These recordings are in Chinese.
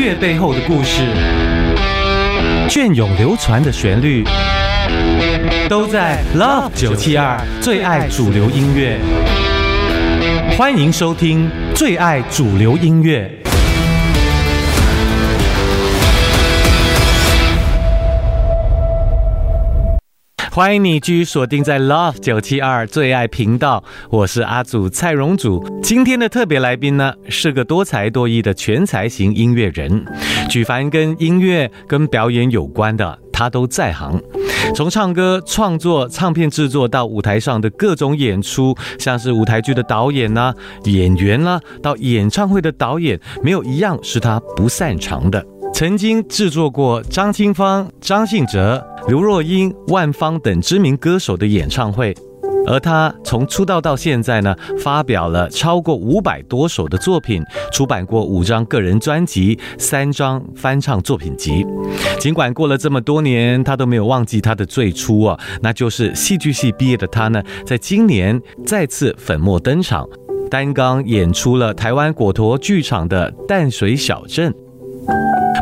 乐背后的故事，隽永流传的旋律，都在 Love 九七二最爱主流音乐。欢迎收听最爱主流音乐。欢迎你继续锁定在 Love 九七二最爱频道，我是阿祖蔡荣祖。今天的特别来宾呢，是个多才多艺的全才型音乐人，举凡跟音乐、跟表演有关的，他都在行。从唱歌、创作、唱片制作到舞台上的各种演出，像是舞台剧的导演呐、演员啦，到演唱会的导演，没有一样是他不擅长的。曾经制作过张清芳、张信哲、刘若英、万芳等知名歌手的演唱会，而他从出道到现在呢，发表了超过五百多首的作品，出版过五张个人专辑、三张翻唱作品集。尽管过了这么多年，他都没有忘记他的最初啊，那就是戏剧系毕业的他呢，在今年再次粉墨登场，单刚演出了台湾果陀剧场的《淡水小镇》。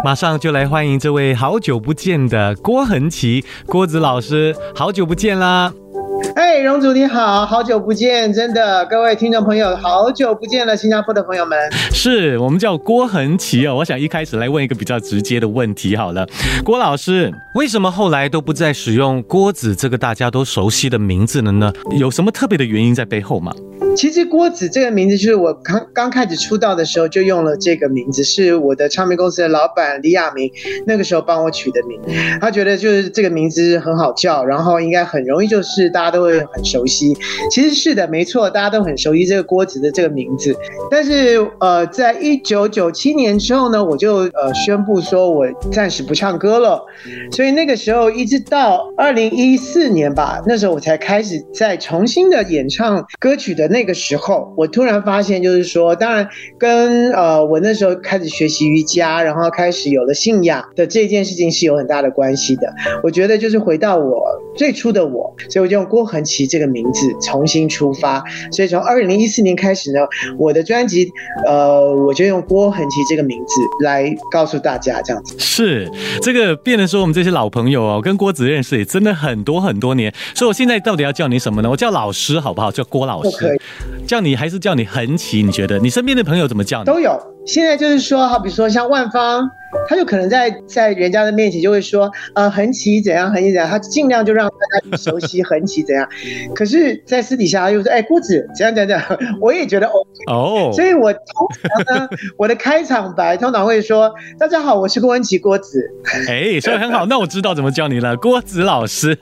马上就来欢迎这位好久不见的郭恒奇郭子老师，好久不见啦！哎，荣祖你好，好久不见，真的，各位听众朋友，好久不见了，新加坡的朋友们，是我们叫郭恒奇哦。我想一开始来问一个比较直接的问题好了，郭老师，为什么后来都不再使用郭子这个大家都熟悉的名字了呢？有什么特别的原因在背后吗？其实郭子这个名字就是我刚刚开始出道的时候就用了这个名字，是我的唱片公司的老板李亚明那个时候帮我取的名，他觉得就是这个名字很好叫，然后应该很容易就是大家都会很熟悉。其实是的，没错，大家都很熟悉这个郭子的这个名字。但是呃，在一九九七年之后呢，我就呃宣布说我暂时不唱歌了，所以那个时候一直到二零一四年吧，那时候我才开始再重新的演唱歌曲的那。个时候，我突然发现，就是说，当然跟呃，我那时候开始学习瑜伽，然后开始有了信仰的这件事情是有很大的关系的。我觉得就是回到我最初的我，所以我就用郭恒奇这个名字重新出发。所以从二零一四年开始呢，我的专辑呃，我就用郭恒奇这个名字来告诉大家，这样子是这个变得说我们这些老朋友哦，跟郭子认识也真的很多很多年，所以我现在到底要叫你什么呢？我叫老师好不好？叫郭老师可以。叫你还是叫你恒奇？你觉得你身边的朋友怎么叫你？都有。现在就是说，好比说像万方。他就可能在在人家的面前就会说，呃，横旗怎样，横旗怎样，他尽量就让大家熟悉横旗怎样。可是，在私底下又说，哎，郭子怎样怎样，我也觉得 OK 哦。所以我通常呢，我的开场白通常会说，大家好，我是郭文琪郭子。哎，说的很好，那我知道怎么叫你了，郭子老师。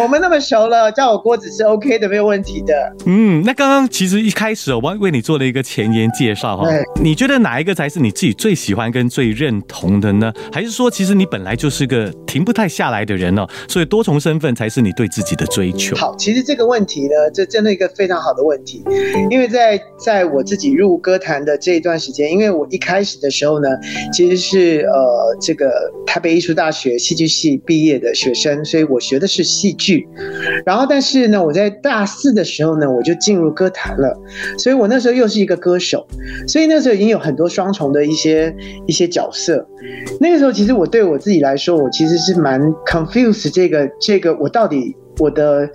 我们那么熟了，叫我郭子是 OK 的，没有问题的。嗯，那刚刚其实一开始我为你做了一个前言介绍哈，你觉得哪一个才是你自己最喜欢跟？最认同的呢，还是说其实你本来就是个停不太下来的人哦，所以多重身份才是你对自己的追求。好，其实这个问题呢，这真的一个非常好的问题，因为在在我自己入歌坛的这一段时间，因为我一开始的时候呢，其实是呃这个台北艺术大学戏剧系毕业的学生，所以我学的是戏剧，然后但是呢，我在大四的时候呢，我就进入歌坛了，所以我那时候又是一个歌手，所以呢那时候已经有很多双重的一些一些。角色，那个时候其实我对我自己来说，我其实是蛮 confused 这个这个我到底我的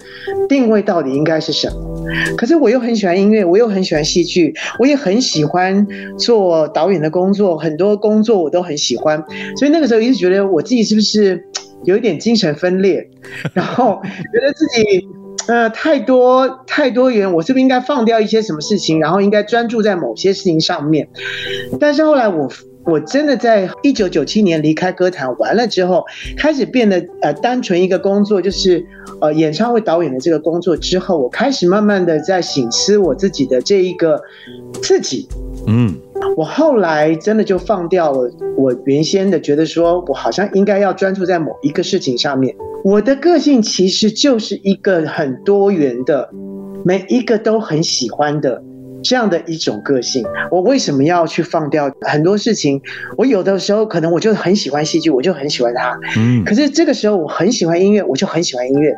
定位到底应该是什么？可是我又很喜欢音乐，我又很喜欢戏剧，我也很喜欢做导演的工作，很多工作我都很喜欢，所以那个时候一直觉得我自己是不是有一点精神分裂，然后觉得自己呃太多太多元，我是不是应该放掉一些什么事情，然后应该专注在某些事情上面？但是后来我。我真的在一九九七年离开歌坛完了之后，开始变得呃单纯一个工作，就是呃演唱会导演的这个工作之后，我开始慢慢的在醒思我自己的这一个自己，嗯，我后来真的就放掉了我原先的觉得说我好像应该要专注在某一个事情上面，我的个性其实就是一个很多元的，每一个都很喜欢的。这样的一种个性。我为什么要去放掉很多事情？我有的时候可能我就很喜欢戏剧，我就很喜欢它。嗯，可是这个时候我很喜欢音乐，我就很喜欢音乐。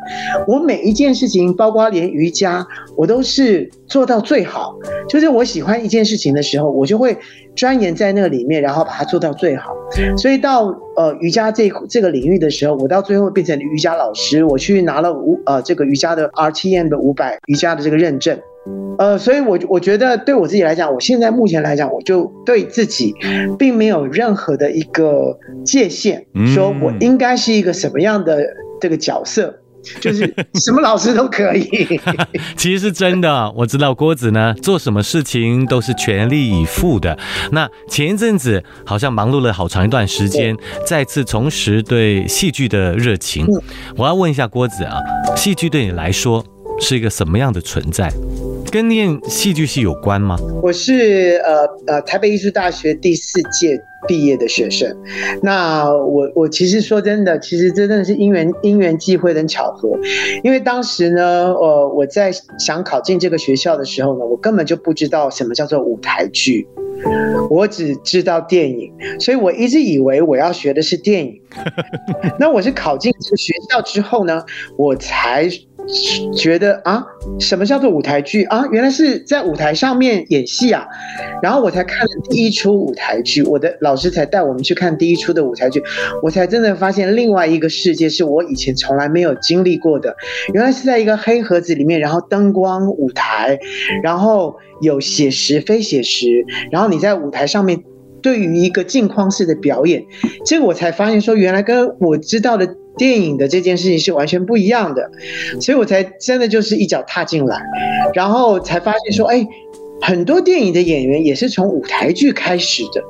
我每一件事情，包括连瑜伽，我都是做到最好。就是我喜欢一件事情的时候，我就会钻研在那个里面，然后把它做到最好。所以到呃瑜伽这这个领域的时候，我到最后变成瑜伽老师，我去拿了五呃这个瑜伽的 RTM 的五百瑜伽的这个认证。呃，所以，我我觉得对我自己来讲，我现在目前来讲，我就对自己并没有任何的一个界限，说我应该是一个什么样的这个角色，就是 什么老师都可以。其实是真的，我知道郭子呢，做什么事情都是全力以赴的。那前一阵子好像忙碌了好长一段时间，再次重拾对戏剧的热情。我要问一下郭子啊，戏剧对你来说是一个什么样的存在？跟念戏剧系有关吗？我是呃呃台北艺术大学第四届毕业的学生。那我我其实说真的，其实真的是因缘因缘际会跟巧合。因为当时呢，呃我在想考进这个学校的时候呢，我根本就不知道什么叫做舞台剧，我只知道电影，所以我一直以为我要学的是电影。那我是考进这个学校之后呢，我才。觉得啊，什么叫做舞台剧啊？原来是在舞台上面演戏啊！然后我才看了第一出舞台剧，我的老师才带我们去看第一出的舞台剧，我才真的发现另外一个世界是我以前从来没有经历过的。原来是在一个黑盒子里面，然后灯光、舞台，然后有写实、非写实，然后你在舞台上面对于一个镜框式的表演，这个我才发现说，原来跟我知道的。电影的这件事情是完全不一样的，所以我才真的就是一脚踏进来，然后才发现说，哎，很多电影的演员也是从舞台剧开始的，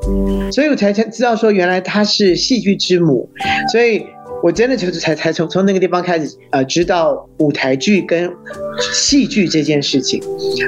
所以我才才知道说，原来他是戏剧之母，所以我真的就是才才从从那个地方开始呃，知道舞台剧跟戏剧这件事情，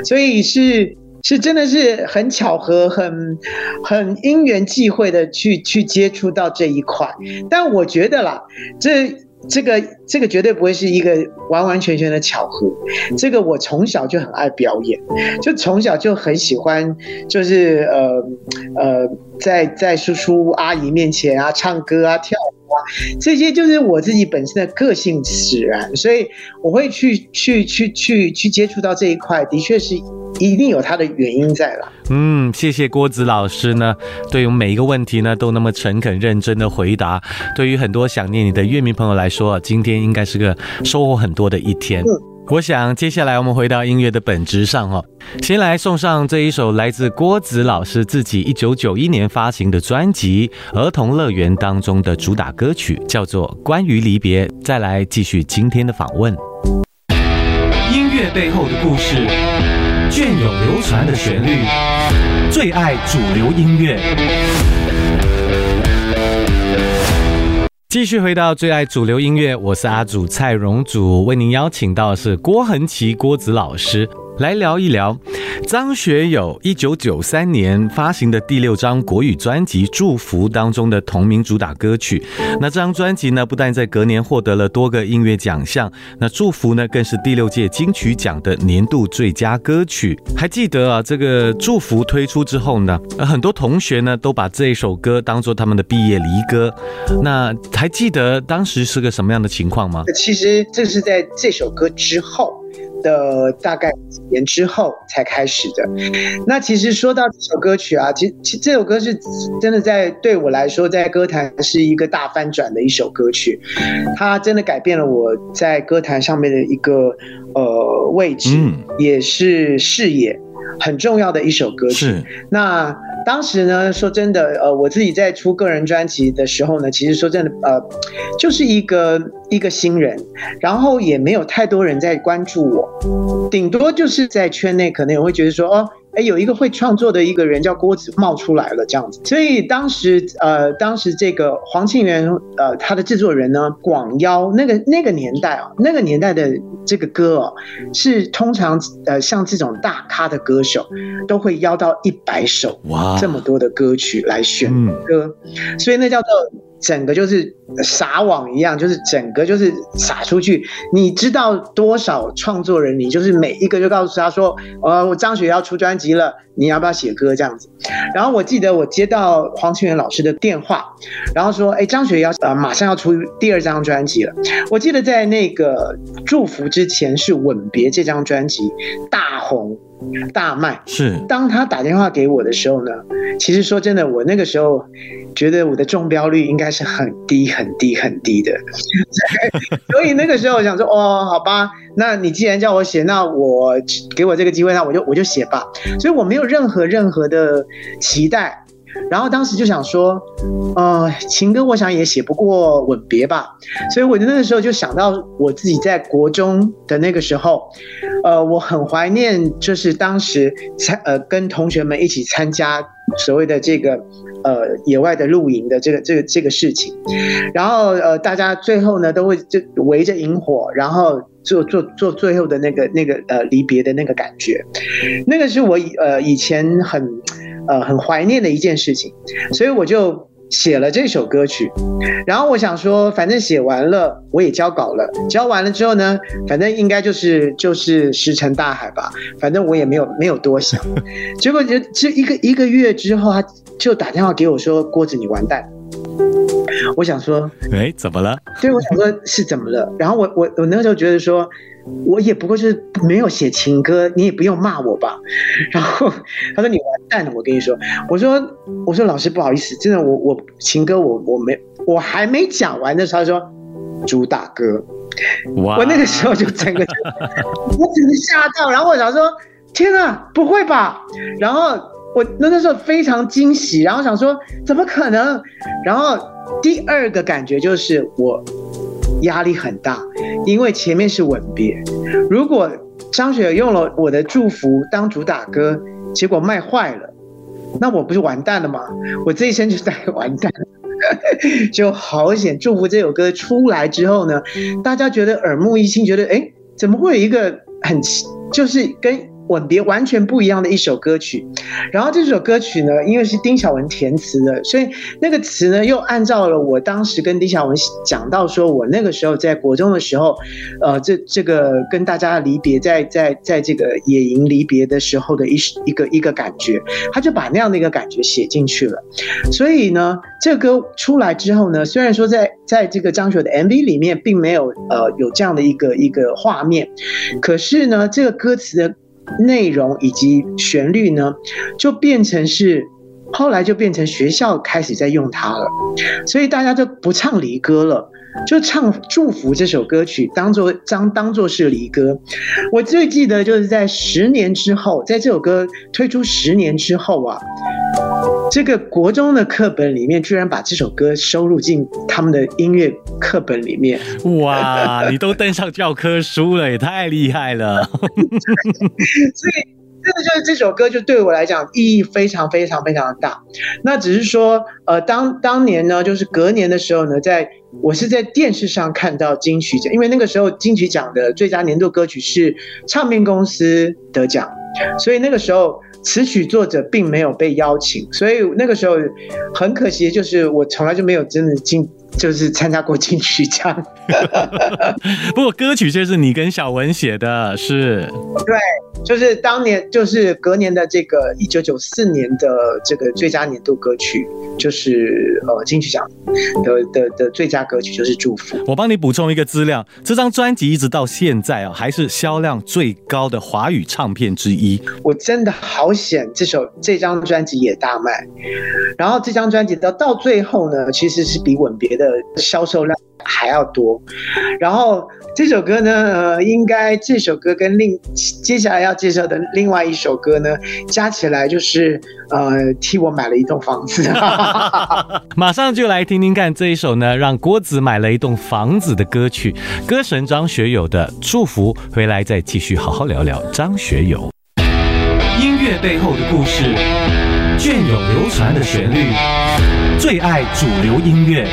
所以是。是真的是很巧合，很很因缘际会的去去接触到这一块，但我觉得啦，这这个这个绝对不会是一个完完全全的巧合。这个我从小就很爱表演，就从小就很喜欢，就是呃呃，在在叔叔阿姨面前啊唱歌啊跳舞啊，这些就是我自己本身的个性使然，所以我会去去去去去接触到这一块，的确是。一定有它的原因在了。嗯，谢谢郭子老师呢，对于每一个问题呢都那么诚恳认真的回答。对于很多想念你的乐迷朋友来说，今天应该是个收获很多的一天。我想接下来我们回到音乐的本质上哈，先来送上这一首来自郭子老师自己一九九一年发行的专辑《儿童乐园》当中的主打歌曲，叫做《关于离别》。再来继续今天的访问。音乐背后的故事。隽永流传的旋律，最爱主流音乐。继续回到最爱主流音乐，我是阿祖蔡荣祖，为您邀请到的是郭恒奇郭子老师。来聊一聊张学友一九九三年发行的第六张国语专辑《祝福》当中的同名主打歌曲。那这张专辑呢，不但在隔年获得了多个音乐奖项，那《祝福》呢，更是第六届金曲奖的年度最佳歌曲。还记得啊，这个《祝福》推出之后呢，很多同学呢都把这首歌当做他们的毕业离歌。那还记得当时是个什么样的情况吗？其实这是在这首歌之后。的大概几年之后才开始的。那其实说到这首歌曲啊，其实这首歌是真的在对我来说，在歌坛是一个大翻转的一首歌曲。它真的改变了我在歌坛上面的一个呃位置，也是视野很重要的一首歌曲。那。当时呢，说真的，呃，我自己在出个人专辑的时候呢，其实说真的，呃，就是一个一个新人，然后也没有太多人在关注我，顶多就是在圈内可能也会觉得说，哦。哎，有一个会创作的一个人叫郭子冒出来了，这样子。所以当时，呃，当时这个黄庆元，呃，他的制作人呢，广邀那个那个年代啊，那个年代的这个歌哦，是通常呃像这种大咖的歌手都会邀到一百首哇这么多的歌曲来选歌，所以那叫做整个就是撒网一样，就是整个就是撒出去。你知道多少创作人，你就是每一个就告诉他说，呃，我张学要出专辑了，你要不要写歌这样子？然后我记得我接到黄清源老师的电话，然后说，哎，张学要呃马上要出第二张专辑了。我记得在那个祝福之前是《吻别》这张专辑大红。大卖是。当他打电话给我的时候呢，其实说真的，我那个时候觉得我的中标率应该是很低很低很低的，所以那个时候我想说，哦，好吧，那你既然叫我写，那我给我这个机会，那我就我就写吧。所以我没有任何任何的期待。然后当时就想说，呃，情歌我想也写不过吻别吧，所以我那个时候就想到我自己在国中的那个时候，呃，我很怀念，就是当时参呃跟同学们一起参加所谓的这个呃野外的露营的这个这个这个事情，然后呃大家最后呢都会就围着萤火，然后做做做最后的那个那个呃离别的那个感觉，那个是我以呃以前很。呃，很怀念的一件事情，所以我就写了这首歌曲。然后我想说，反正写完了，我也交稿了。交完了之后呢，反正应该就是就是石沉大海吧。反正我也没有没有多想。结果就这一个一个月之后，他就打电话给我说：“郭子，你完蛋。”我想说，哎，怎么了？对，我想说是怎么了？然后我我我那个时候觉得说。我也不过是没有写情歌，你也不用骂我吧。然后他说你完蛋了，我跟你说，我说我说老师不好意思，真的我我情歌我我没我还没讲完的时候，他说主打歌，我那个时候就整个我整个吓到，然后我想说天哪，不会吧？然后我那个时候非常惊喜，然后想说怎么可能？然后第二个感觉就是我。压力很大，因为前面是吻别。如果张学友用了我的祝福当主打歌，结果卖坏了，那我不是完蛋了吗？我这一生就在 完蛋了，就好险。祝福这首歌出来之后呢，大家觉得耳目一新，觉得哎，怎么会有一个很就是跟。吻别完全不一样的一首歌曲，然后这首歌曲呢，因为是丁晓文填词的，所以那个词呢又按照了我当时跟丁晓文讲到说，我那个时候在国中的时候，呃，这这个跟大家离别，在在在这个野营离别的时候的一一个一个感觉，他就把那样的一个感觉写进去了。所以呢，这个歌出来之后呢，虽然说在在这个张学的 MV 里面并没有呃有这样的一个一个画面，可是呢，这个歌词的。内容以及旋律呢，就变成是后来就变成学校开始在用它了，所以大家就不唱离歌了，就唱祝福这首歌曲，当做当当做是离歌。我最记得就是在十年之后，在这首歌推出十年之后啊。这个国中的课本里面，居然把这首歌收录进他们的音乐课本里面。哇，你都登上教科书了，也太厉害了！所以，真的就是这首歌，就对我来讲意义非常非常非常的大。那只是说，呃，当当年呢，就是隔年的时候呢，在我是在电视上看到金曲奖，因为那个时候金曲奖的最佳年度歌曲是唱片公司得奖，所以那个时候。词曲作者并没有被邀请，所以那个时候很可惜，就是我从来就没有真的进，就是参加过金曲奖。不过歌曲却是你跟小文写的，是？对。就是当年，就是隔年的这个一九九四年的这个最佳年度歌曲，就是呃金曲奖的的的最佳歌曲，就是《祝福》。我帮你补充一个资料，这张专辑一直到现在啊，还是销量最高的华语唱片之一。我真的好险，这首这张专辑也大卖，然后这张专辑到到最后呢，其实是比《吻别》的销售量还要多，然后。这首歌呢，呃，应该这首歌跟另接下来要介绍的另外一首歌呢，加起来就是呃，替我买了一栋房子。马上就来听听看这一首呢，让郭子买了一栋房子的歌曲，歌神张学友的祝福。回来再继续好好聊聊张学友音乐背后的故事，隽永流传的旋律，最爱主流音乐。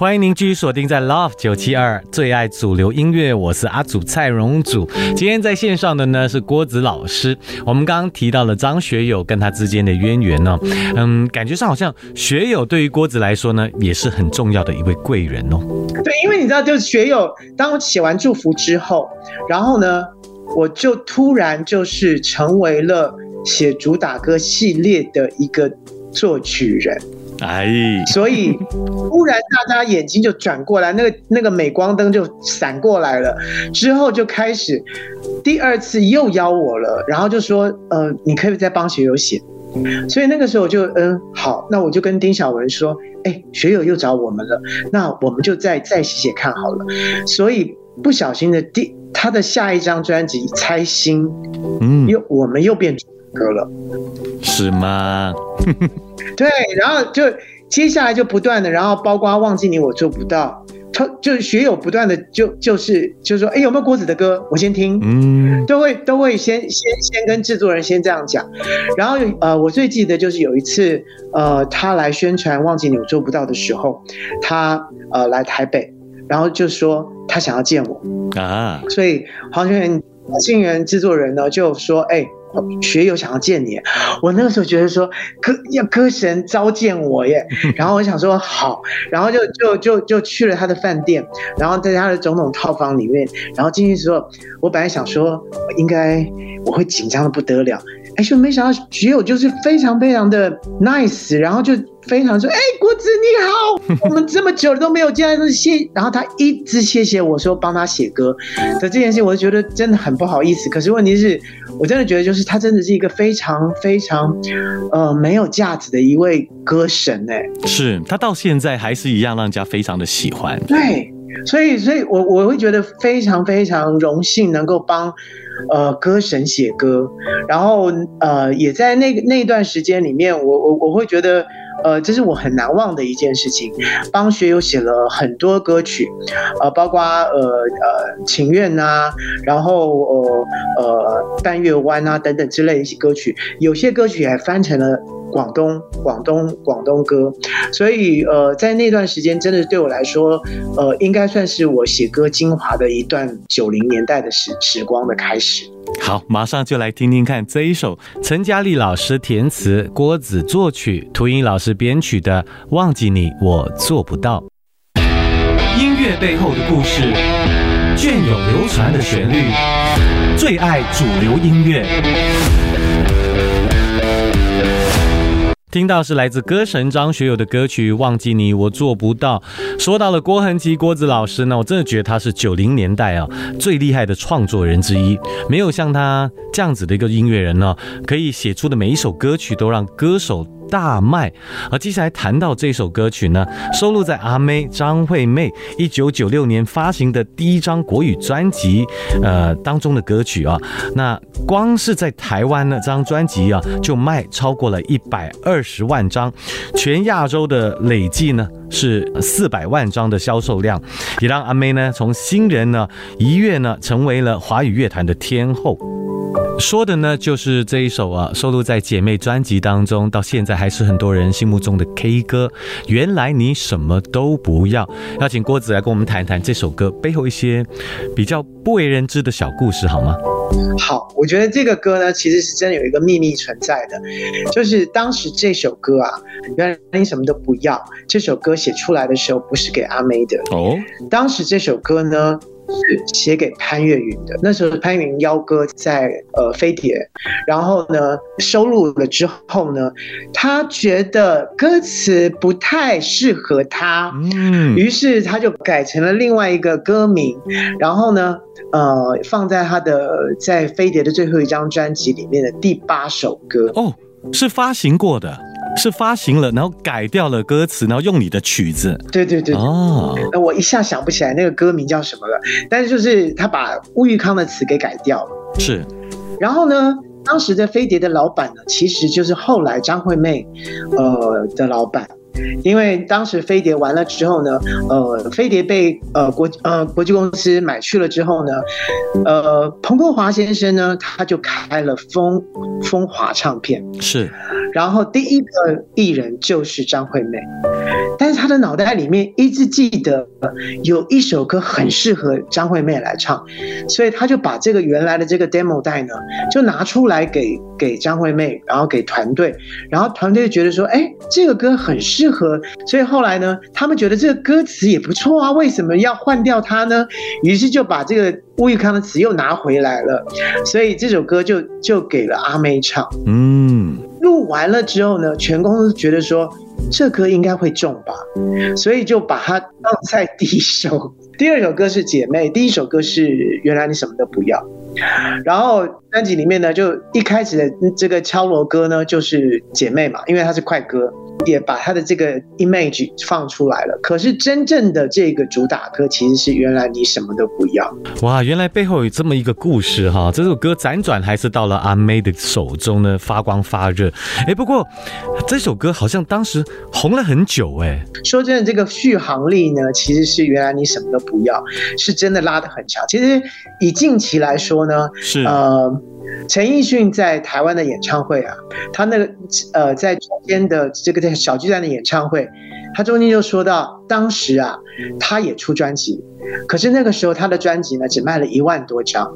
欢迎您继续锁定在 Love 九七二最爱主流音乐，我是阿祖蔡荣祖。今天在线上的呢是郭子老师。我们刚刚提到了张学友跟他之间的渊源呢，嗯，感觉上好像学友对于郭子来说呢也是很重要的一位贵人哦。对，因为你知道，就是学友，当我写完祝福之后，然后呢，我就突然就是成为了写主打歌系列的一个作曲人。哎，所以忽然大家眼睛就转过来，那个那个镁光灯就闪过来了，之后就开始第二次又邀我了，然后就说，呃，你可以再帮学友写，所以那个时候就，嗯，好，那我就跟丁小文说，哎，学友又找我们了，那我们就再再写写看好了，所以不小心的第他的下一张专辑《猜心》，嗯，又我们又变歌了，是吗？对，然后就接下来就不断的，然后包括忘记你我做不到，他就是学友不断的就就是就是说，哎有没有郭子的歌？我先听，嗯，都会都会先先先跟制作人先这样讲，然后呃我最记得就是有一次呃他来宣传忘记你我做不到的时候，他呃来台北，然后就说他想要见我啊，所以黄轩元新人制作人呢就说，哎。学友想要见你，我那个时候觉得说歌要歌神召见我耶，然后我想说好，然后就就就就去了他的饭店，然后在他的总统套房里面，然后进去之后，我本来想说应该我会紧张的不得了。哎，就没想到学友就是非常非常的 nice，然后就非常说，哎，国子你好，我们这么久了都没有见，是谢，然后他一直谢谢我说帮他写歌的这件事，我就觉得真的很不好意思。可是问题是，我真的觉得就是他真的是一个非常非常呃没有价值的一位歌神哎，是他到现在还是一样让人家非常的喜欢。对，所以所以我我会觉得非常非常荣幸能够帮。呃，歌神写歌，然后呃，也在那那段时间里面，我我我会觉得，呃，这是我很难忘的一件事情。帮学友写了很多歌曲，呃，包括呃呃情愿啊，然后呃呃半月湾啊等等之类一些歌曲，有些歌曲还翻成了。广东广东广东歌，所以呃，在那段时间，真的对我来说，呃，应该算是我写歌精华的一段九零年代的时时光的开始。好，马上就来听听看这一首陈嘉丽老师填词、郭子作曲、涂英老师编曲的《忘记你我做不到》。音乐背后的故事，隽永流传的旋律，最爱主流音乐。听到是来自歌神张学友的歌曲《忘记你我做不到》。说到了郭恒吉郭子老师呢，我真的觉得他是九零年代啊最厉害的创作人之一，没有像他这样子的一个音乐人呢，可以写出的每一首歌曲都让歌手。大卖，而接下来谈到这首歌曲呢，收录在阿妹张惠妹一九九六年发行的第一张国语专辑，呃当中的歌曲啊，那光是在台湾那张专辑啊，就卖超过了一百二十万张，全亚洲的累计呢是四百万张的销售量，也让阿妹呢从新人呢一跃呢成为了华语乐坛的天后。说的呢，就是这一首啊，收录在姐妹专辑当中，到现在还是很多人心目中的 K 歌。原来你什么都不要，邀请郭子来跟我们谈一谈这首歌背后一些比较不为人知的小故事，好吗？好，我觉得这个歌呢，其实是真的有一个秘密存在的，就是当时这首歌啊，原来你什么都不要，这首歌写出来的时候不是给阿妹的哦，当时这首歌呢。是写给潘越云的。那时候潘越云邀歌在呃飞碟，然后呢收录了之后呢，他觉得歌词不太适合他，嗯，于是他就改成了另外一个歌名，然后呢，呃，放在他的在飞碟的最后一张专辑里面的第八首歌。哦，是发行过的。是发行了，然后改掉了歌词，然后用你的曲子。对对对哦，那我一下想不起来那个歌名叫什么了。但是就是他把乌玉康的词给改掉了。是。然后呢，当时的飞碟的老板呢，其实就是后来张惠妹，呃的老板。因为当时飞碟完了之后呢，呃，飞碟被呃国呃国际公司买去了之后呢，呃，彭国华先生呢，他就开了风风华唱片。是。然后第一个艺人就是张惠妹，但是他的脑袋里面一直记得有一首歌很适合张惠妹来唱，所以他就把这个原来的这个 demo 带呢，就拿出来给给张惠妹，然后给团队，然后团队就觉得说，哎，这个歌很适合，所以后来呢，他们觉得这个歌词也不错啊，为什么要换掉它呢？于是就把这个乌玉康的词又拿回来了，所以这首歌就就给了阿妹唱。嗯，录完了之后呢，全公司觉得说这歌应该会中吧，所以就把它放在第一首。第二首歌是姐妹，第一首歌是原来你什么都不要。然后专辑里面呢，就一开始的这个敲锣歌呢，就是姐妹嘛，因为它是快歌。也把他的这个 image 放出来了，可是真正的这个主打歌其实是原来你什么都不要。哇，原来背后有这么一个故事哈！这首歌辗转还是到了阿妹的手中呢，发光发热。哎，不过这首歌好像当时红了很久哎。说真的，这个续航力呢，其实是原来你什么都不要，是真的拉得很长。其实以近期来说呢，是呃。陈奕迅在台湾的演唱会啊，他那个呃，在中间的这个小巨蛋的演唱会，他中间就说到，当时啊，他也出专辑，可是那个时候他的专辑呢，只卖了一万多张，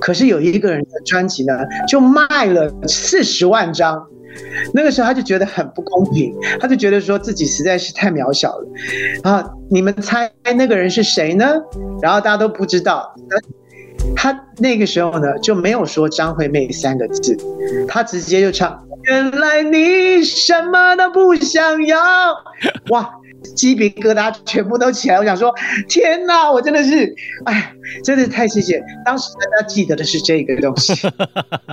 可是有一个人的专辑呢，就卖了四十万张，那个时候他就觉得很不公平，他就觉得说自己实在是太渺小了，啊，你们猜那个人是谁呢？然后大家都不知道。他那个时候呢就没有说张惠妹三个字，他直接就唱原来你什么都不想要，哇，鸡皮疙瘩全部都起来。我想说，天哪，我真的是，哎，真的太谢谢，当时大家记得的是这个东西。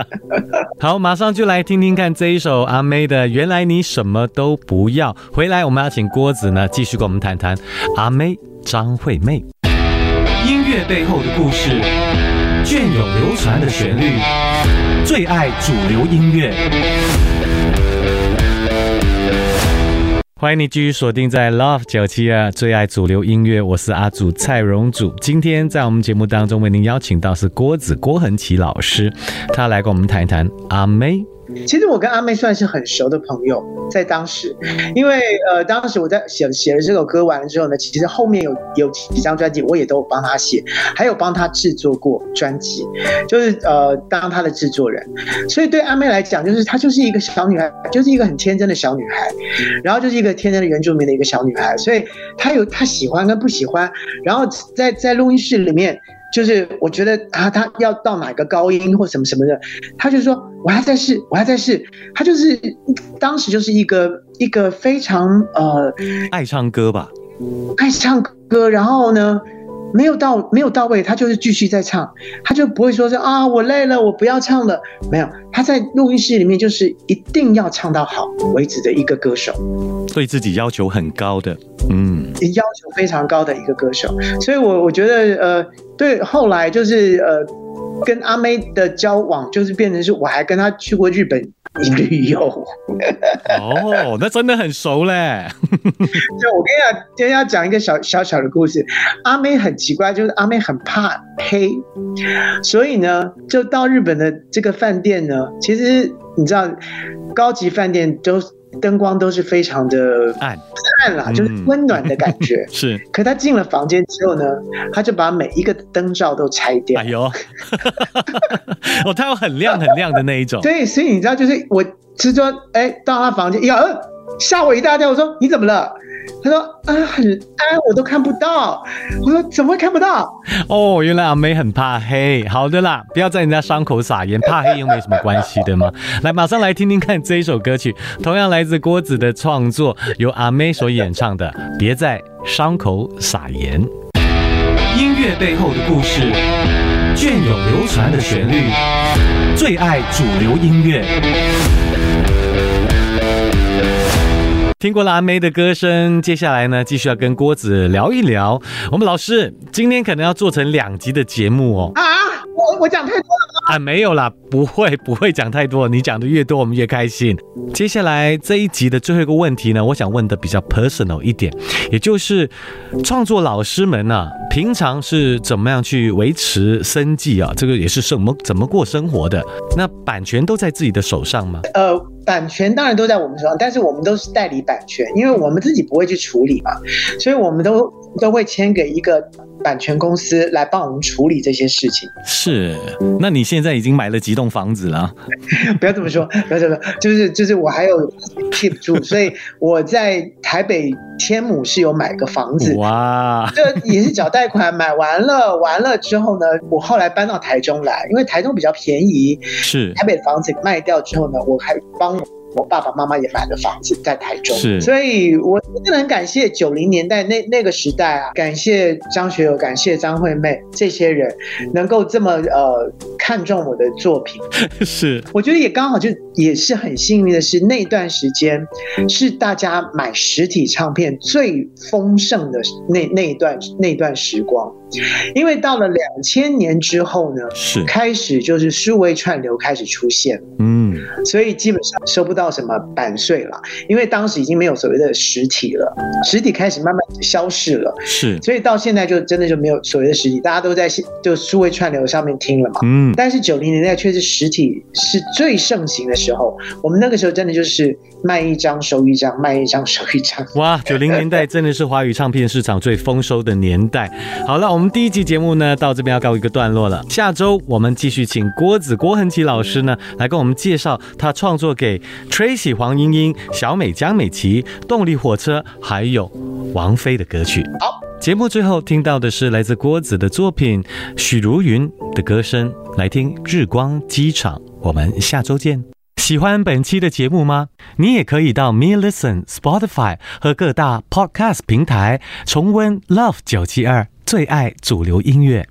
好，马上就来听听看这一首阿妹的《原来你什么都不要》。回来我们要请郭子呢继续跟我们谈谈阿妹张惠妹。音乐背后的故事，隽永流传的旋律，最爱主流音乐。欢迎你继续锁定在 Love 九七二最爱主流音乐，我是阿祖蔡荣祖。今天在我们节目当中为您邀请到是郭子郭恒奇老师，他来跟我们谈一谈阿妹。其实我跟阿妹算是很熟的朋友，在当时，因为呃，当时我在写写了这首歌完了之后呢，其实后面有有几张专辑我也都帮他写，还有帮他制作过专辑，就是呃当他的制作人。所以对阿妹来讲，就是她就是一个小女孩，就是一个很天真的小女孩，然后就是一个天真的原住民的一个小女孩，所以她有她喜欢跟不喜欢，然后在在录音室里面。就是我觉得啊他要到哪个高音或什么什么的，他就说我还在试，我还在试。他就是当时就是一个一个非常呃爱唱歌吧，爱唱歌，然后呢。没有到没有到位，他就是继续在唱，他就不会说是啊我累了，我不要唱了。没有，他在录音室里面就是一定要唱到好为止的一个歌手，对自己要求很高的，嗯，要求非常高的一个歌手。所以，我我觉得呃，对后来就是呃，跟阿妹的交往就是变成是我还跟她去过日本。旅游哦，那真的很熟嘞。就我跟你讲，今天要讲一个小小小的故事。阿妹很奇怪，就是阿妹很怕黑，所以呢，就到日本的这个饭店呢，其实你知道，高级饭店都。灯光都是非常的暗暗啦，就是温暖的感觉。是，可他进了房间之后呢，他就把每一个灯罩都拆掉。哎呦，哦，他有很亮很亮的那一种。对，所以你知道，就是我是说，哎，到他房间，呀，吓我一大跳。我说你怎么了？他说啊，很暗，我都看不到。我说怎么会看不到？哦，原来阿妹很怕黑。好的啦，不要在人家伤口撒盐，怕黑又没什么关系的嘛。来，马上来听听看这一首歌曲，同样来自郭子的创作，由阿妹所演唱的《别在伤口撒盐》。音乐背后的故事，隽永流传的旋律，最爱主流音乐。听过了阿妹的歌声，接下来呢，继续要跟郭子聊一聊。我们老师今天可能要做成两集的节目哦。我我讲太多了吗啊，没有啦，不会不会讲太多，你讲的越多，我们越开心。接下来这一集的最后一个问题呢，我想问的比较 personal 一点，也就是创作老师们啊、平常是怎么样去维持生计啊？这个也是什么怎么过生活的？那版权都在自己的手上吗？呃，版权当然都在我们手上，但是我们都是代理版权，因为我们自己不会去处理嘛，所以我们都都会签给一个版权公司来帮我们处理这些事情。是，那你现在已经买了几栋房子了？不要这么说，不要这么说，就是就是我还有 keep 住，所以我在台北天母是有买个房子。哇，这也是缴贷款买完了，完了之后呢，我后来搬到台中来，因为台中比较便宜。是台北的房子卖掉之后呢，我还帮我我爸爸妈妈也买了房子在台中，是。所以我真的很感谢九零年代那那个时代啊，感谢张学友，感谢张惠妹这些人能够这么呃看重我的作品。是，我觉得也刚好就也是很幸运的是，那段时间是大家买实体唱片最丰盛的那那一段那段时光，因为到了两千年之后呢，是，开始就是数位串流开始出现，嗯，所以基本上收不到什么版税了，因为当时已经没有所谓的实体了，实体开始慢慢消逝了，是，所以到现在就真的就没有所谓的实体，大家都在就数位串流上面听了嘛。嗯，但是九零年代却是实体是最盛行的时候，我们那个时候真的就是卖一张收一张，卖一张收一张。哇，九零年代真的是华语唱片市场最丰收的年代。好了，我们第一集节目呢到这边要告一个段落了。下周我们继续请郭子郭恒奇老师呢来跟我们介绍他创作给 Tracy 黄莺莺、小美江美琪、动力火车还有王菲的歌曲。好，节目最后听到的是来自郭子的作品《许茹芸的歌声》，来听《日光机场》。我们下周见。喜欢本期的节目吗？你也可以到 Me Listen、Spotify 和各大 Podcast 平台重温 Love 九七二最爱主流音乐。